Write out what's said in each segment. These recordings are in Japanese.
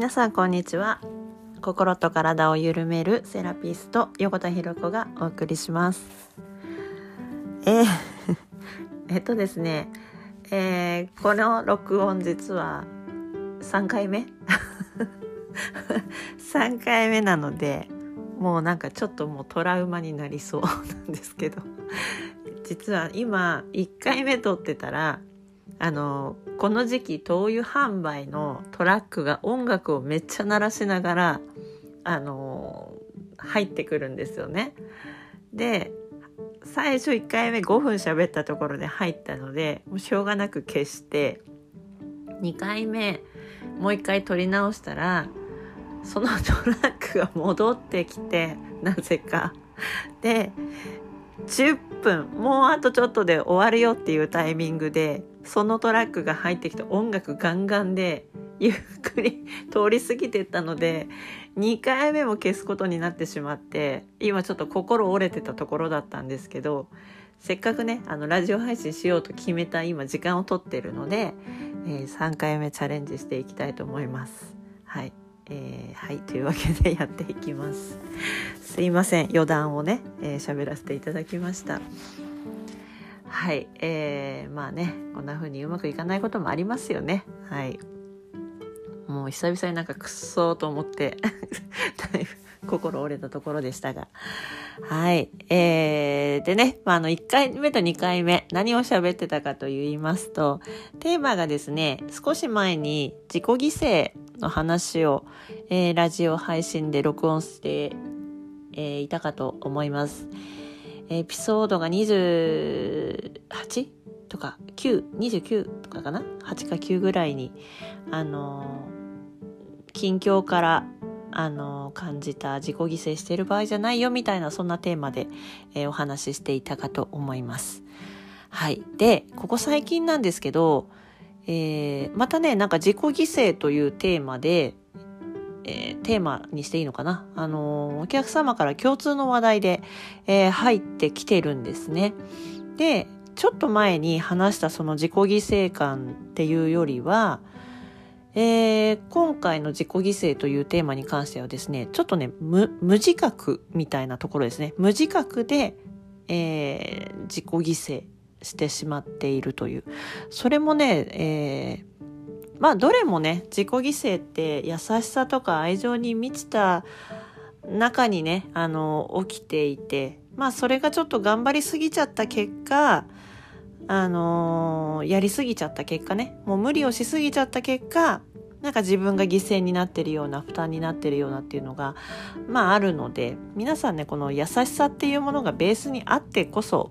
皆さんこんにちは。心と体を緩めるセラピスト横田博子がお送りします。えー えっとですねえー、この録音実は3回目？3回目なのでもうなんかちょっともうトラウマになりそうなんですけど。実は今1回目撮ってたらあのこの時期灯油販売のトラックが音楽をめっちゃ鳴らしながらあの入ってくるんですよね。で最初1回目5分喋ったところで入ったのでもうしょうがなく消して2回目もう1回撮り直したらそのトラックが戻ってきてなぜか。で10分もうあとちょっとで終わるよっていうタイミングでそのトラックが入ってきて音楽ガンガンで ゆっくり通り過ぎてったので2回目も消すことになってしまって今ちょっと心折れてたところだったんですけどせっかくねあのラジオ配信しようと決めた今時間をとってるので、えー、3回目チャレンジしていきたいと思います。はいえー、はいというわけでやっていきます。すいません余談をね喋、えー、らせていただきました。はい、えー、まあねこんな風にうまくいかないこともありますよねはいもう久々になんかくっそーと思って だいぶ心折れたところでしたがはい。えー、でね、まあ、あの、1回目と2回目、何を喋ってたかと言いますと、テーマがですね、少し前に自己犠牲の話を、えー、ラジオ配信で録音して、えー、いたかと思います。エピソードが 28? とか9、29とかかな ?8 か9ぐらいに、あの、近況から、あの、感じた自己犠牲してる場合じゃないよみたいなそんなテーマで、えー、お話ししていたかと思います。はい。で、ここ最近なんですけど、えー、またね、なんか自己犠牲というテーマで、えー、テーマにしていいのかな？あのー、お客様から共通の話題で、えー、入ってきてるんですね。で、ちょっと前に話したその自己犠牲感っていうよりは、えー、今回の自己犠牲というテーマに関してはですね、ちょっとね、無自覚みたいなところですね。無自覚で、えー、自己犠牲してしまっているという。それもね、えー、まあどれもね自己犠牲って優しさとか愛情に満ちた中にねあの起きていてまあそれがちょっと頑張りすぎちゃった結果あのー、やりすぎちゃった結果ねもう無理をしすぎちゃった結果なんか自分が犠牲になってるような負担になってるようなっていうのがまああるので皆さんねこの優しさっていうものがベースにあってこそ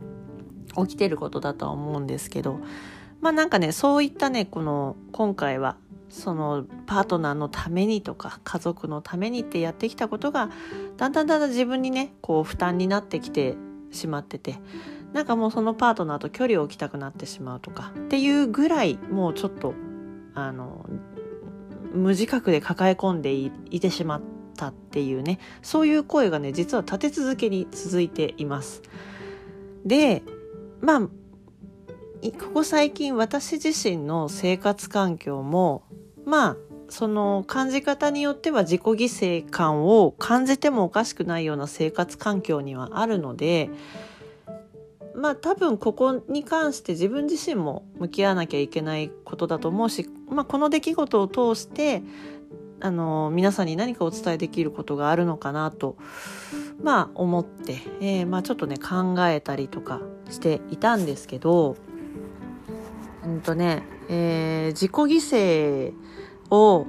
起きてることだとは思うんですけどまあなんかねそういったねこの今回はそのパートナーのためにとか家族のためにってやってきたことがだんだんだんだん自分にねこう負担になってきてしまっててなんかもうそのパートナーと距離を置きたくなってしまうとかっていうぐらいもうちょっとあの無自覚で抱え込んでいてしまったっていうねそういう声がね実は立て続けに続いています。でまあここ最近私自身の生活環境もまあその感じ方によっては自己犠牲感を感じてもおかしくないような生活環境にはあるのでまあ多分ここに関して自分自身も向き合わなきゃいけないことだと思うし、まあ、この出来事を通してあの皆さんに何かお伝えできることがあるのかなとまあ思って、えー、まあちょっとね考えたりとかしていたんですけどうんとね、えー、自己犠牲を、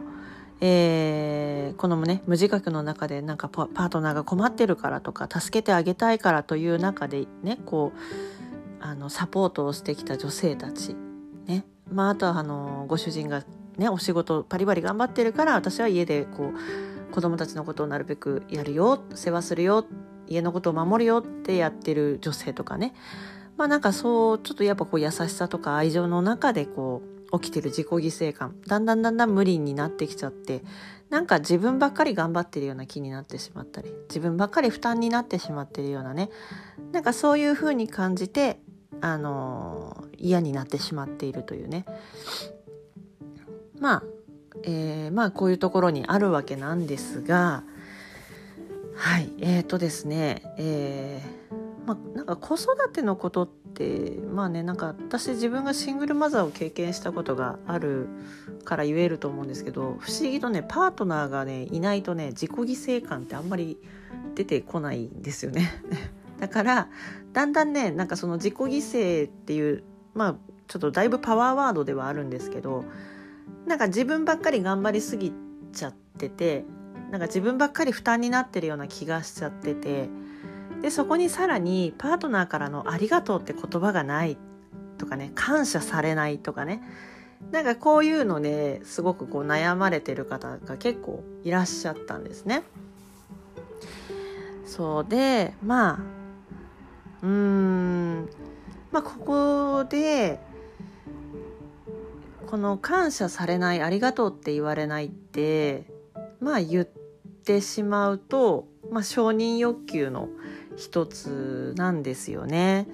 えー、このね、無自覚の中でなんかパートナーが困ってるからとか、助けてあげたいからという中でね、こう、あの、サポートをしてきた女性たち、ね。まあ、あとは、あの、ご主人がね、お仕事パリパリ頑張ってるから、私は家でこう、子供たちのことをなるべくやるよ、世話するよ、家のことを守るよってやってる女性とかね。まあなんかそうちょっとやっぱこう優しさとか愛情の中でこう起きてる自己犠牲感だんだんだんだん無理になってきちゃってなんか自分ばっかり頑張ってるような気になってしまったり自分ばっかり負担になってしまってるようなねなんかそういうふうに感じてあの嫌になってしまっているというね。まあえー、まあこういうところにあるわけなんですがはいえーとですねえー、まあなんか子育てのことってまあねなんか私自分がシングルマザーを経験したことがあるから言えると思うんですけど不思議とねパートナーがねいないとね自己犠牲感ってあんまり出てこないんですよね。だからだんだんねなんかその自己犠牲っていうまあちょっとだいぶパワーワードではあるんですけどなんか自分ばっかり頑張りすぎちゃっててなんか自分ばっかり負担になってるような気がしちゃっててでそこにさらにパートナーからの「ありがとう」って言葉がないとかね感謝されないとかねなんかこういうのですごくこう悩まれてる方が結構いらっしゃったんですね。そうでまあうんまあここでこの感謝されないありがとうって言われないってまあ言ってしまうと、まあ、承認欲求の一つなんですよね。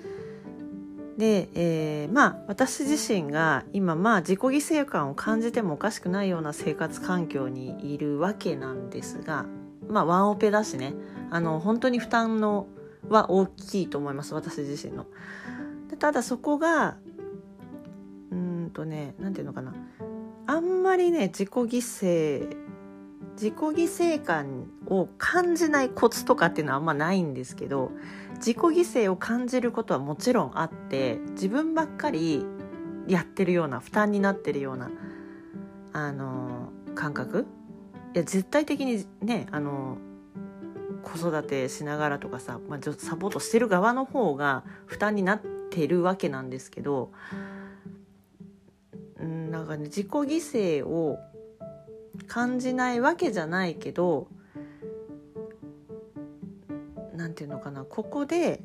で、えー、まあ私自身が今まあ自己犠牲感を感じてもおかしくないような生活環境にいるわけなんですがまあワンオペだしねあの本当に負担のは大きいと思います私自身の。でただそこがうんとね何て言うのかなあんまりね自己犠牲自己犠牲感を感じないコツとかっていうのはあんまないんですけど自己犠牲を感じることはもちろんあって自分ばっかりやってるような負担になってるようなあの感覚？いや絶対的にねあの子育てしながらとかさ、まあ、サポートしてる側の方が負担になってるわけなんですけどなんかね自己犠牲を感じないわけじゃないけど何て言うのかなここで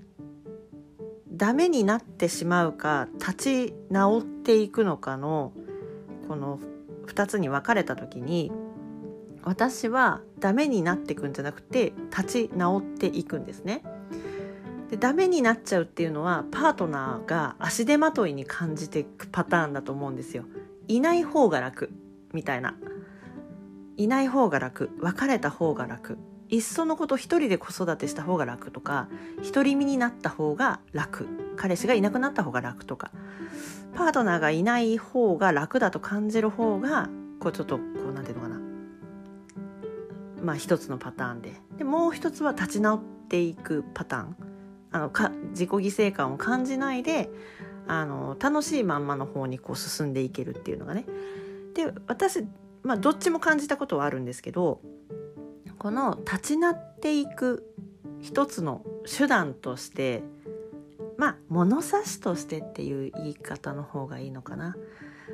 ダメになってしまうか立ち直っていくのかのこの2つに分かれた時に私はダメになっていくんじゃなくて立ち直っていくんですね。でダメになっちゃうっていうのはパートナーが足手まといに感じていくパターンだと思うんですよ。いない方が楽みたいないない方が楽別れた方が楽いっそのこと一人で子育てした方が楽とか独り身になった方が楽。彼氏がいなくなった方が楽とか。パートナーがいない方が楽だと感じる方がこうちょっとこうなんていうのかな。まあ一つのパターンで。でもう一つは立ち直っていくパターン。あのか自己犠牲感を感じないであの楽しいまんまの方にこう進んでいけるっていうのがね。で私、まあ、どっちも感じたことはあるんですけどこの立ち直っていく一つの手段としてまあ物差しとしてっていう言い方の方がいいのかな。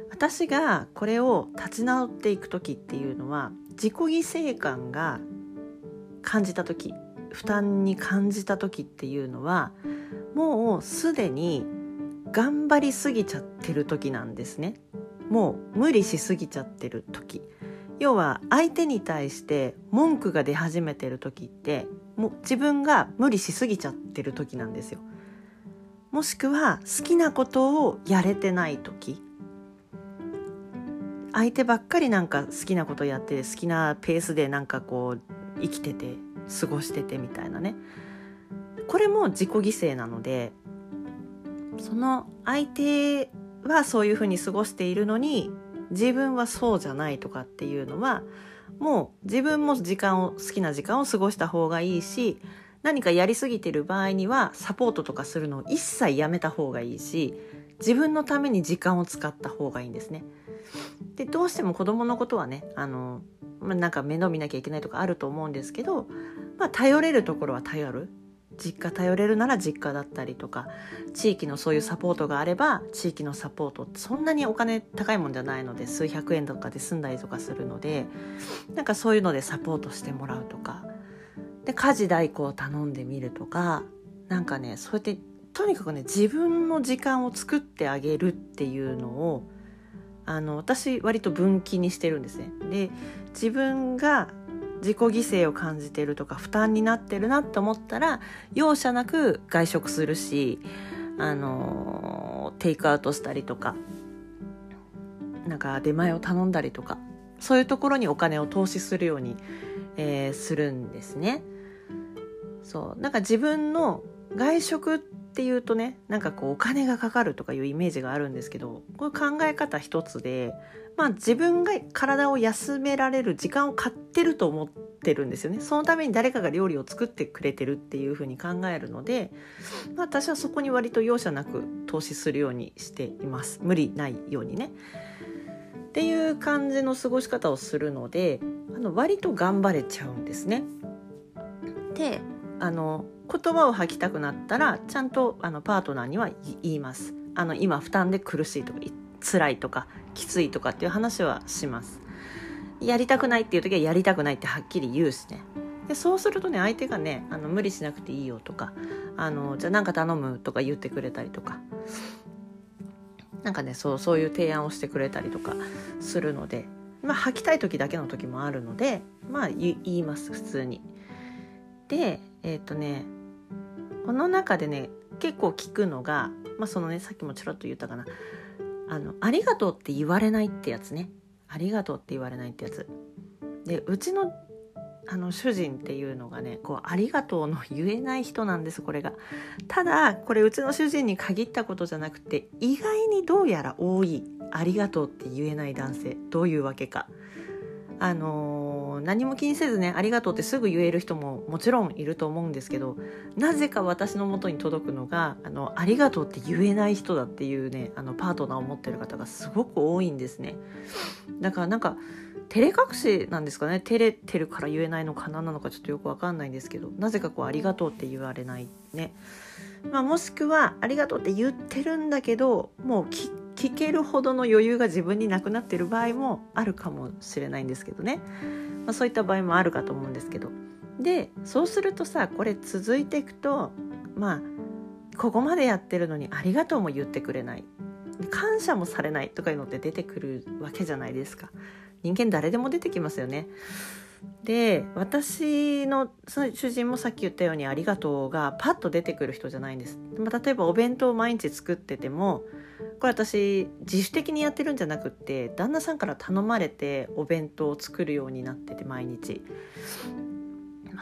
私がこれを立ち直っていく時っていうのは自己犠牲感が感じた時負担に感じた時っていうのはもうすでに頑張りすぎちゃってる時なんですねもう無理しすぎちゃってる時要は相手に対して文句が出始めてる時ってもう自分が無理しすぎちゃってる時なんですよ。もしくは好きなことをやれてない時。相手ばっかりなんか好きなことやって好きなペースでなんかこう生きてて過ごしててみたいなね。これも自己犠牲なのでその相手はそういうふうに過ごしているのに自分はそうじゃないとかっていうのはもう自分も時間を好きな時間を過ごした方がいいし何かやりすぎてる場合にはサポートとかするのを一切やめた方がいいし自分のために時間を使った方がいいんですね。でどうしても子供のことはねあの、まあ、なんか面倒見なきゃいけないとかあると思うんですけど、まあ、頼れるところは頼る実家頼れるなら実家だったりとか地域のそういうサポートがあれば地域のサポートってそんなにお金高いもんじゃないので数百円とかで済んだりとかするのでなんかそういうのでサポートしてもらうとかで家事代行を頼んでみるとかなんかねそうやってとにかくね自分の時間を作ってあげるっていうのをあの私割と分岐にしてるんですね。で自分が自己犠牲を感じてるとか負担になってるなと思ったら容赦なく外食するしあのテイクアウトしたりとかなんか出前を頼んだりとかそういうところにお金を投資するように、えー、するんですね。そうなんか自分の外食っていうとねなんかこうお金がかかるとかいうイメージがあるんですけどこれ考え方一つでまあ自分が体を休められる時間を買ってると思ってるんですよねそのために誰かが料理を作ってくれてるっていうふうに考えるので、まあ、私はそこに割と容赦なく投資するようにしています無理ないようにね。っていう感じの過ごし方をするのであの割と頑張れちゃうんですね。であの言葉を吐きたくなったらちゃんとあのパートナーには言います。あの今負担で苦しいとか辛いとかきついとかっていう話はします。やりたくないっていう時はやりたくないってはっきり言うしね。でそうするとね相手がねあの無理しなくていいよとかあのじゃあ何か頼むとか言ってくれたりとかなんかねそうそういう提案をしてくれたりとかするのでまあ吐きたい時だけの時もあるのでまあ言います普通に。でえっ、ー、とねこの中でね結構聞くのが、まあ、そのねさっきもちらっと言ったかなあの「ありがとう」って言われないってやつね「ありがとう」って言われないってやつ。でうちのあの主人っていうのがねこうありがとうの言えない人なんですこれが。ただこれうちの主人に限ったことじゃなくて意外にどうやら多いありがとうって言えない男性どういうわけか。あのー、何も気にせずねありがとうってすぐ言える人ももちろんいると思うんですけどなぜか私のもとに届くのがあのありがとうって言えない人だっていうねあのパートナーを持ってる方がすごく多いんですね。だからなんか照れ隠しなんですかね？照れてるから言えないのか何なのかちょっとよくわかんないんですけどなぜかこうありがとうって言われないね、まあ、もしくはありがとうって言ってるんだけどもう聞けるほどの余裕が自分になくなってる場合もあるかもしれないんですけどね、まあ、そういった場合もあるかと思うんですけどでそうするとさこれ続いていくとまあここまでやってるのにありがとうも言ってくれない感謝もされないとかいうのって出てくるわけじゃないですか。人間誰でも出てきますよね。で私のその主人もさっき言ったように「ありがとう」がパッと出てくる人じゃないんです。まあ、例えばお弁当を毎日作っててもこれ私自主的にやってるんじゃなくって旦那さんから頼まれてお弁当を作るようになってて毎日。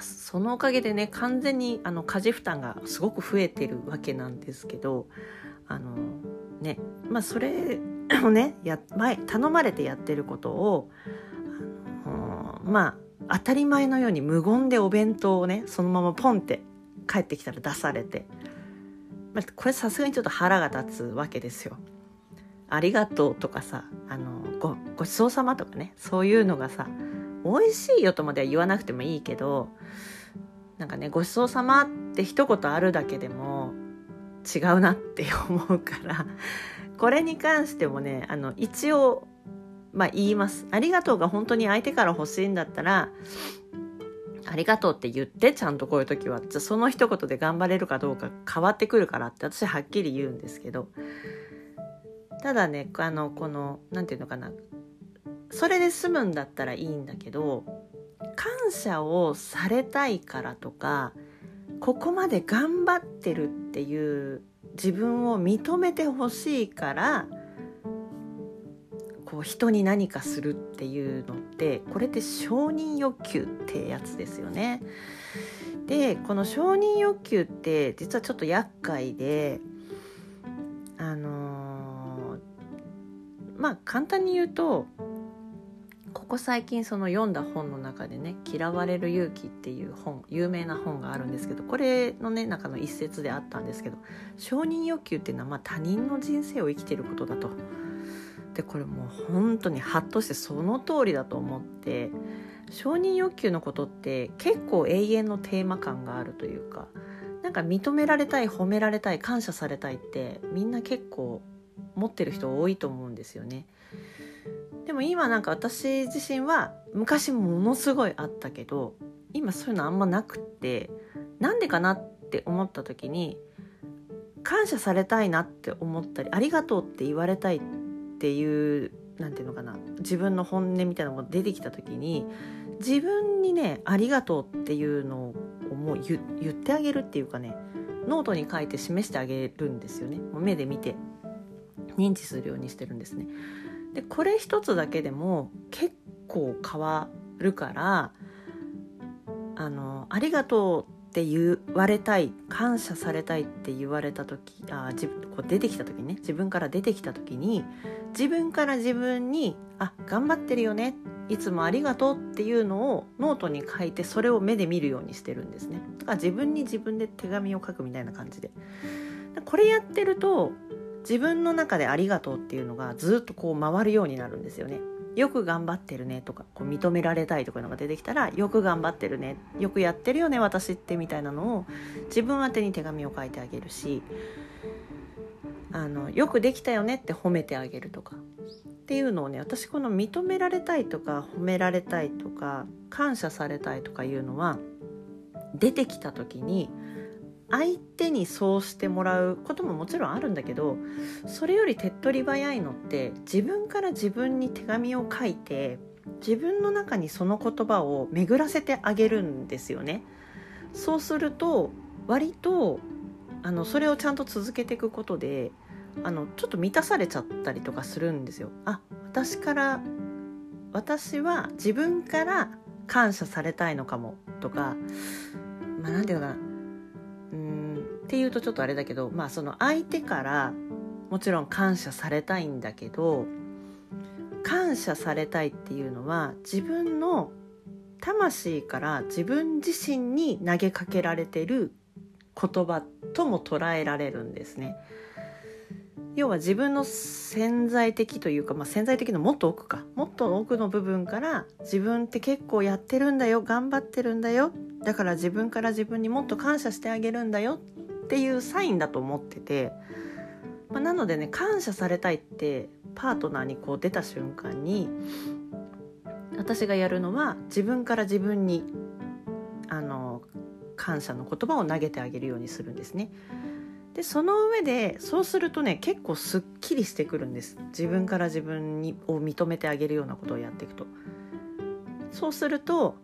そのおかげでね完全にあの家事負担がすごく増えてるわけなんですけどあのねまあそれをねや前頼まれてやってることをあのまあ当たり前のように無言でお弁当をねそのままポンって帰ってきたら出されて、これさすがにちょっと腹が立つわけですよ。ありがとうとかさあのごごちそうさまとかねそういうのがさ美味しいよとまでは言わなくてもいいけどなんかねごちそうさまって一言あるだけでも違うなって思うからこれに関してもねあの一応まあ言いますありがとうが本当に相手から欲しいんだったらありがとうって言ってちゃんとこういう時はその一言で頑張れるかどうか変わってくるからって私はっきり言うんですけど。ただねあのこの何て言うのかな。それで済むんだったらいいんだけど感謝をされたいからとかここまで頑張ってるっていう自分を認めてほしいからこう人に何かするっていうのってこれって承認欲求ってやつですよね。でこの承認欲求って実はちょっと厄介であのー、まあ簡単に言うとここ最近その読んだ本の中でね「嫌われる勇気」っていう本有名な本があるんですけどこれのね中の一節であったんですけど承認欲求っていうのはま他人の人生を生きてることだと。でこれもう本当にハッとしてその通りだと思って承認欲求のことって結構永遠のテーマ感があるというかなんか認められたい褒められたい感謝されたいってみんな結構持ってる人多いと思うんですよね。でも今なんか私自身は昔ものすごいあったけど今そういうのあんまなくってなんでかなって思った時に感謝されたいなって思ったりありがとうって言われたいってていう何て言うのかな自分の本音みたいなのが出てきた時に自分にねありがとうっていうのをもう言ってあげるっていうかねノートに書いて示してあげるんですよね。もう目で見て認知するようにしてるんですね。でこれ一つだけでも結構変わるからあのありがとうって言われたい感謝されたいって言われた時あ自分こう出てきた時ね自分から出てきた時に自分から自分に「あ頑張ってるよねいつもありがとう」っていうのをノートに書いてそれを目で見るようにしてるんですね。だから自分に自分で手紙を書くみたいな感じで。これやってると自分の中でありがとうっていうのがずっとこう回るようになるんですよね。よく頑張ってるねとかこう認められたいとかいうのが出てきたらよく頑張ってるねよくやってるよね私ってみたいなのを自分宛てに手紙を書いてあげるしあのよくできたよねって褒めてあげるとかっていうのをね私この認められたいとか褒められたいとか感謝されたいとかいうのは出てきた時に相手にそうしてもらうことももちろんあるんだけどそれより手っ取り早いのって自分から自分に手紙を書いて自分の中にその言葉を巡らせてあげるんですよね。そうすると割とあのそれをちゃんと続けていくことであのちょっと満たされちゃったりとかするんですよ。あ私から私は自分から感謝されたいのかもとかまあ何て言うかなっていうとちょっとあれだけどまあその相手からもちろん感謝されたいんだけど感謝されたいっていうのは自分の魂から自分自身に投げかけられてる言葉とも捉えられるんですね。要は自分の潜在的というか、まあ、潜在的のもっと奥かもっと奥の部分から自分って結構やってるんだよ頑張ってるんだよだから自分から自分にもっと感謝してあげるんだよっっていうサインだと思ってて、まあ、なのでね感謝されたいってパートナーにこう出た瞬間に私がやるのは自分から自分にあの感謝の言葉を投げてあげるようにするんですね。でその上でそうするとね結構すっきりしてくるんです。自分から自分にを認めてあげるようなことをやっていくと。そうすると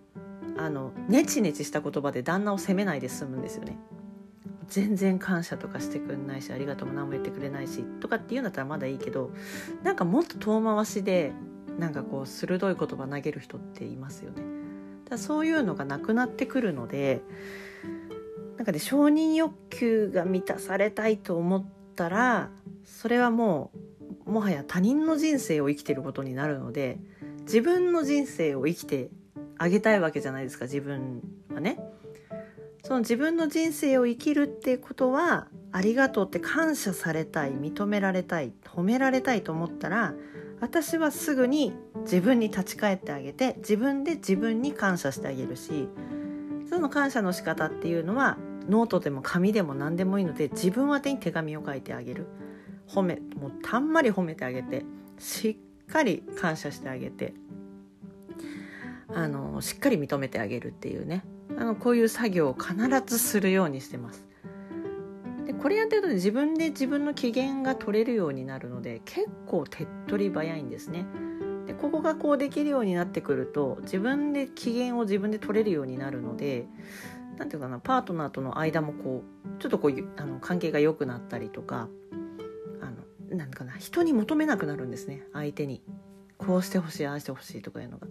あのネチネチした言葉で旦那を責めないで済むんですよね。全然感謝とかしてくんないしありがとうも何も言ってくれないしとかっていうんだったらまだいいけどなんかもっと遠回しでなんかこう鋭い言葉投げる人っていますよね。だそういうのがなくなってくるのでなんかで承認欲求が満たされたいと思ったらそれはもうもはや他人の人生を生きてることになるので自分の人生を生きてあげたいわけじゃないですか自分はね。その自分の人生を生きるっていうことはありがとうって感謝されたい認められたい褒められたいと思ったら私はすぐに自分に立ち返ってあげて自分で自分に感謝してあげるしその感謝の仕方っていうのはノートでも紙でも何でもいいので自分宛に手紙を書いてあげる。褒めもうたんまり褒めてあげてしっかり感謝してあげてあのしっかり認めてあげるっていうね。あのこういう作業を必ずするようにしてます。でこれやってると、ね、自分で自分の機嫌が取れるようになるので結構手っ取り早いんですね。でここがこうできるようになってくると自分で機嫌を自分で取れるようになるので何て言うかなパートナーとの間もこうちょっとこうあの関係が良くなったりとかあのなんかな人に求めなくなるんですね相手にこうしてほしいああしてほしいとかいうのが。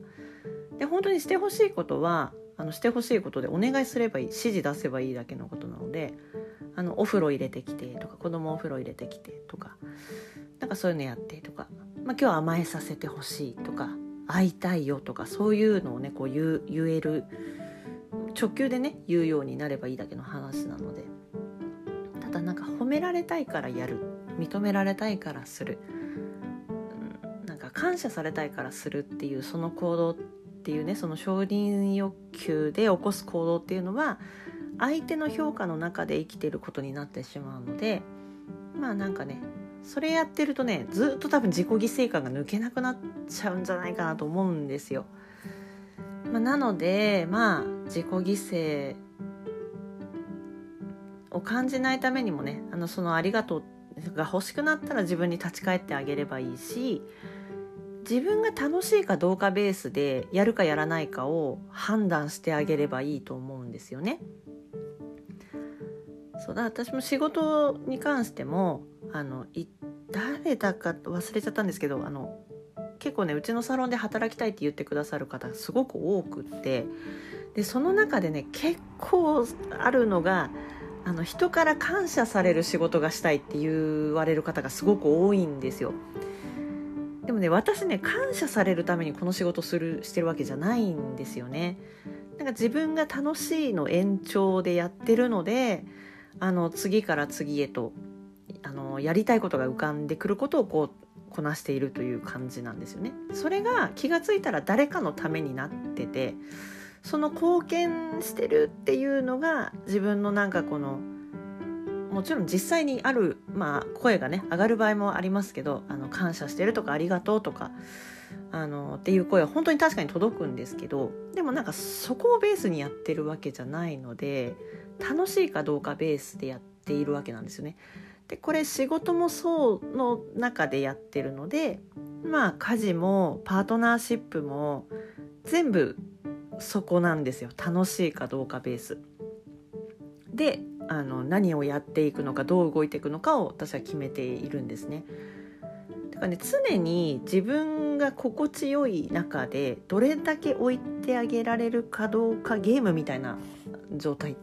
で本当にしてほしいことはあのしてほしいことでお願いすればいい指示出せばいいだけのことなのであのお風呂入れてきてとか子供お風呂入れてきてとかなんかそういうのやってとか、まあ、今日は甘えさせてほしいとか会いたいよとかそういうのをねこう言言える直球でね言うようになればいいだけの話なのでただなんか褒められたいからやる認められたいからする、うん、なんか感謝されたいからするっていうその行動ってっていうねその承認欲求で起こす行動っていうのは相手の評価の中で生きてることになってしまうのでまあなんかねそれやってるとねずっと多分自己犠牲感が抜けなくなっちゃうんじゃないかなと思うんですよ。まあ、なのでまあ自己犠牲を感じないためにもねあのそのありがとうが欲しくなったら自分に立ち返ってあげればいいし自分が楽しいかどうかベースでやるかやらないかを判断してあげればいいと思うんですよね。そうだ私も仕事に関してもあの誰だか忘れちゃったんですけどあの結構ねうちのサロンで働きたいって言ってくださる方すごく多くってでその中でね結構あるのがあの人から感謝される仕事がしたいって言われる方がすごく多いんですよ。でもね私ね感謝されるためにこの仕事するしてるわけじゃないんですよね。なんか自分が楽しいの延長でやってるのであの次から次へとあのやりたいことが浮かんでくることをこうこなしているという感じなんですよね。それが気が付いたら誰かのためになっててその貢献してるっていうのが自分のなんかこのもちろん実際にある、まあ、声がね上がる場合もありますけどあの感謝してるとかありがとうとかあのっていう声は本当に確かに届くんですけどでもなんかそこをベースにやってるわけじゃないので楽しいかどうかベースでやっているわけなんですよね。でこれ仕事もそうの中でやってるのでまあ家事もパートナーシップも全部そこなんですよ楽しいかどうかベース。であの何をやっていくのかどう動いていくのかを私は決めているんですね。だからね常に自分が心地よい中でどれだけ置いてあげられるかどうかゲームみたいな状態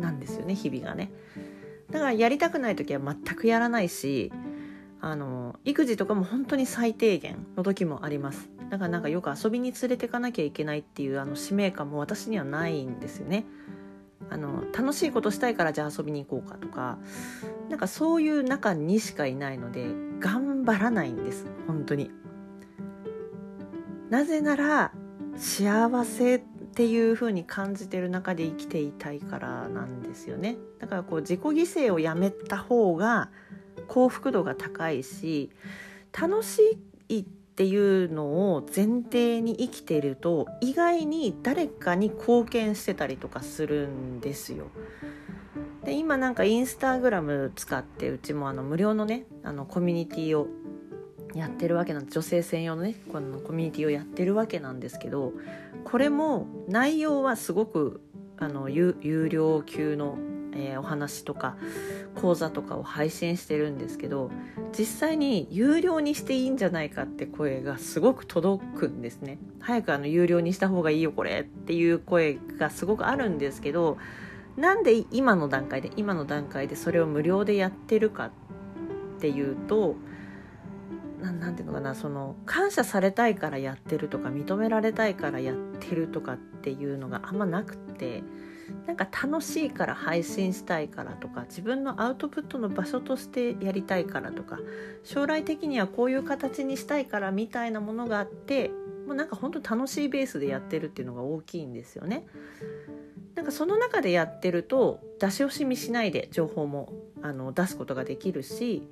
なんですよね日々がね。だからやりたくない時は全くやらないしあの育児とかも本当に最低限の時もありますだからなんかよく遊びに連れてかなきゃいけないっていうあの使命感も私にはないんですよねあの楽しいことしたいからじゃあ遊びに行こうかとかなんかそういう中にしかいないので頑張らないんです本当に。なぜなら幸せっていう風に感じてる中で生きていたいからなんですよね。だからこう自己犠牲をやめた方が幸福度が高いし楽しいってていうのを前提に生きていると意外に誰かに貢献してたりとかするんですよ。で今なんかインスタグラム使ってうちもあの無料のねあのコミュニティをやってるわけなんで女性専用のねこのコミュニティをやってるわけなんですけどこれも内容はすごくあの有有料級の、えー、お話とか講座とかを配信してるんですけど実際に有料にしていいんじゃないかって声がすごく届くんですね。早くあの有料にした方がいいよこれっていう声がすごくあるんですけどなんで今の段階で今の段階でそれを無料でやってるかっていうと何ていうのかなその感謝されたいからやってるとか認められたいからやってるとかっていうのがあんまなくてなんか楽しいから配信したいからとか自分のアウトプットの場所としてやりたいからとか将来的にはこういう形にしたいからみたいなものがあってもうなんか本当楽しいベースでやってるっていうのが大きいんですよね。なんかその中でやってると出し惜しみしないで情報もあの出すことができるし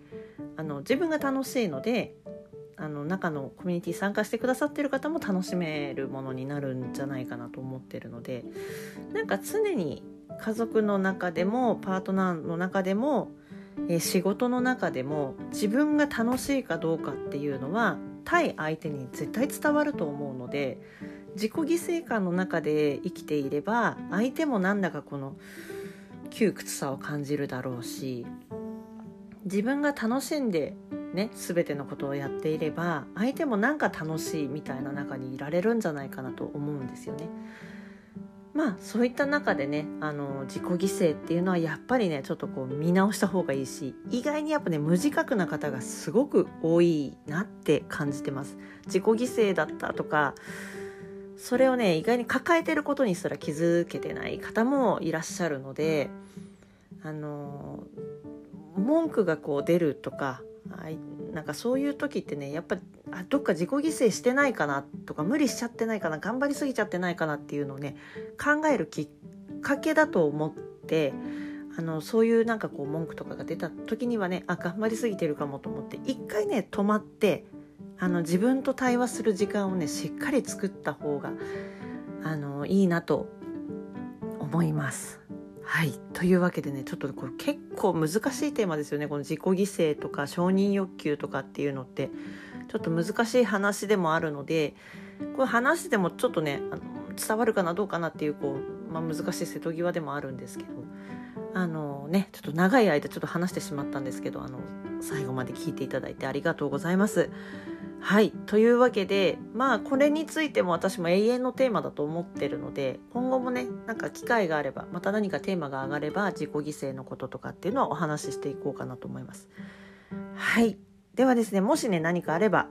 あの自分が楽しいのであの中のコミュニティ参加してくださってる方も楽しめるものになるんじゃないかなと思ってるのでなんか常に家族の中でもパートナーの中でも、えー、仕事の中でも自分が楽しいかどうかっていうのは対相手に絶対伝わると思うので自己犠牲感の中で生きていれば相手もなんだかこの窮屈さを感じるだろうし自分が楽しんでね全てのことをやっていれば相手もなんか楽しいみたいな中にいられるんじゃないかなと思うんですよね。まあそういった中でねあの自己犠牲っていうのはやっぱりねちょっとこう見直した方がいいし意外にやっぱね無自覚な方がすごく多いなって感じてます。自己犠牲だったとかそれをね意外に抱えてることにすら気づけてない方もいらっしゃるのであの文句がこう出るとかなんかそういう時ってねやっぱりあどっか自己犠牲してないかなとか無理しちゃってないかな頑張りすぎちゃってないかなっていうのをね考えるきっかけだと思ってあのそういうなんかこう文句とかが出た時にはねあ頑張りすぎてるかもと思って一回ね止まってあの自分と対話する時間をねしっかり作った方があのいいなと思います。はい。というわけでねちょっとこれ結構難しいテーマですよね。この自己犠牲とか承認欲求とかっていうのって。ちょっと難しい話でもあるのでこれ話でもちょっとねあの伝わるかなどうかなっていうこう、まあ、難しい瀬戸際でもあるんですけど。あのねちょっと長い間ちょっと話してしまったんですけどあの最後まで聞いていただいてありがとうございます。はいというわけでまあこれについても私も永遠のテーマだと思ってるので今後もねなんか機会があればまた何かテーマが上がれば自己犠牲のこととかっていうのはお話ししていこうかなと思います。はいではですねもしね何かあれば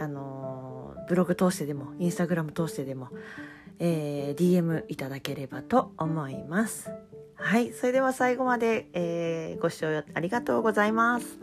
あの、ブログ通してでもインスタグラム通してでも、えー、DM いただければと思います。はい、それでは最後まで、えー、ご視聴ありがとうございます。